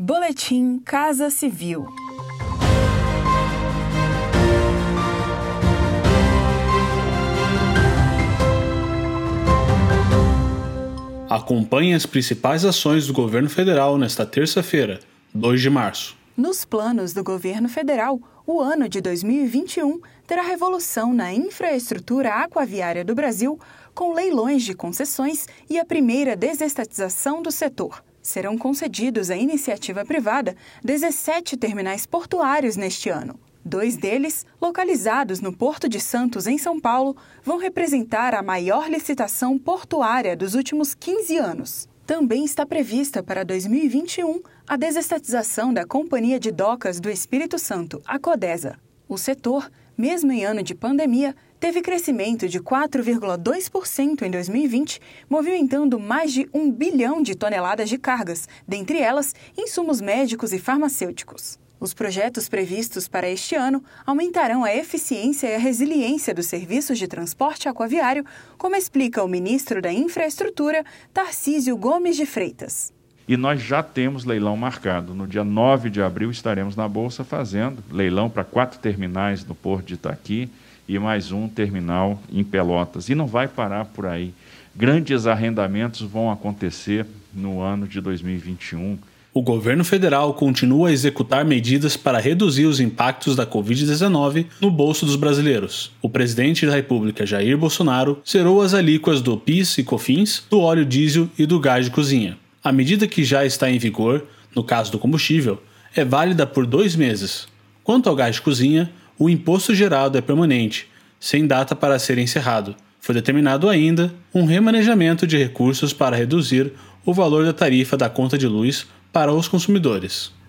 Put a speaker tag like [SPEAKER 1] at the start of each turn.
[SPEAKER 1] Boletim Casa Civil.
[SPEAKER 2] Acompanhe as principais ações do governo federal nesta terça-feira, 2 de março.
[SPEAKER 1] Nos planos do governo federal, o ano de 2021 terá revolução na infraestrutura aquaviária do Brasil, com leilões de concessões e a primeira desestatização do setor. Serão concedidos à iniciativa privada 17 terminais portuários neste ano. Dois deles, localizados no Porto de Santos, em São Paulo, vão representar a maior licitação portuária dos últimos 15 anos. Também está prevista para 2021 a desestatização da Companhia de Docas do Espírito Santo, a Codesa. O setor, mesmo em ano de pandemia, teve crescimento de 4,2% em 2020, movimentando mais de um bilhão de toneladas de cargas, dentre elas insumos médicos e farmacêuticos. Os projetos previstos para este ano aumentarão a eficiência e a resiliência dos serviços de transporte aquaviário, como explica o ministro da Infraestrutura, Tarcísio Gomes de Freitas.
[SPEAKER 3] E nós já temos leilão marcado. No dia 9 de abril estaremos na Bolsa fazendo leilão para quatro terminais no Porto de Itaqui e mais um terminal em Pelotas. E não vai parar por aí. Grandes arrendamentos vão acontecer no ano de 2021
[SPEAKER 2] o governo federal continua a executar medidas para reduzir os impactos da Covid-19 no bolso dos brasileiros. O presidente da República, Jair Bolsonaro, zerou as alíquotas do PIS e COFINS, do óleo diesel e do gás de cozinha. A medida que já está em vigor, no caso do combustível, é válida por dois meses. Quanto ao gás de cozinha, o imposto gerado é permanente, sem data para ser encerrado. Foi determinado ainda um remanejamento de recursos para reduzir o valor da tarifa da conta de luz para os consumidores.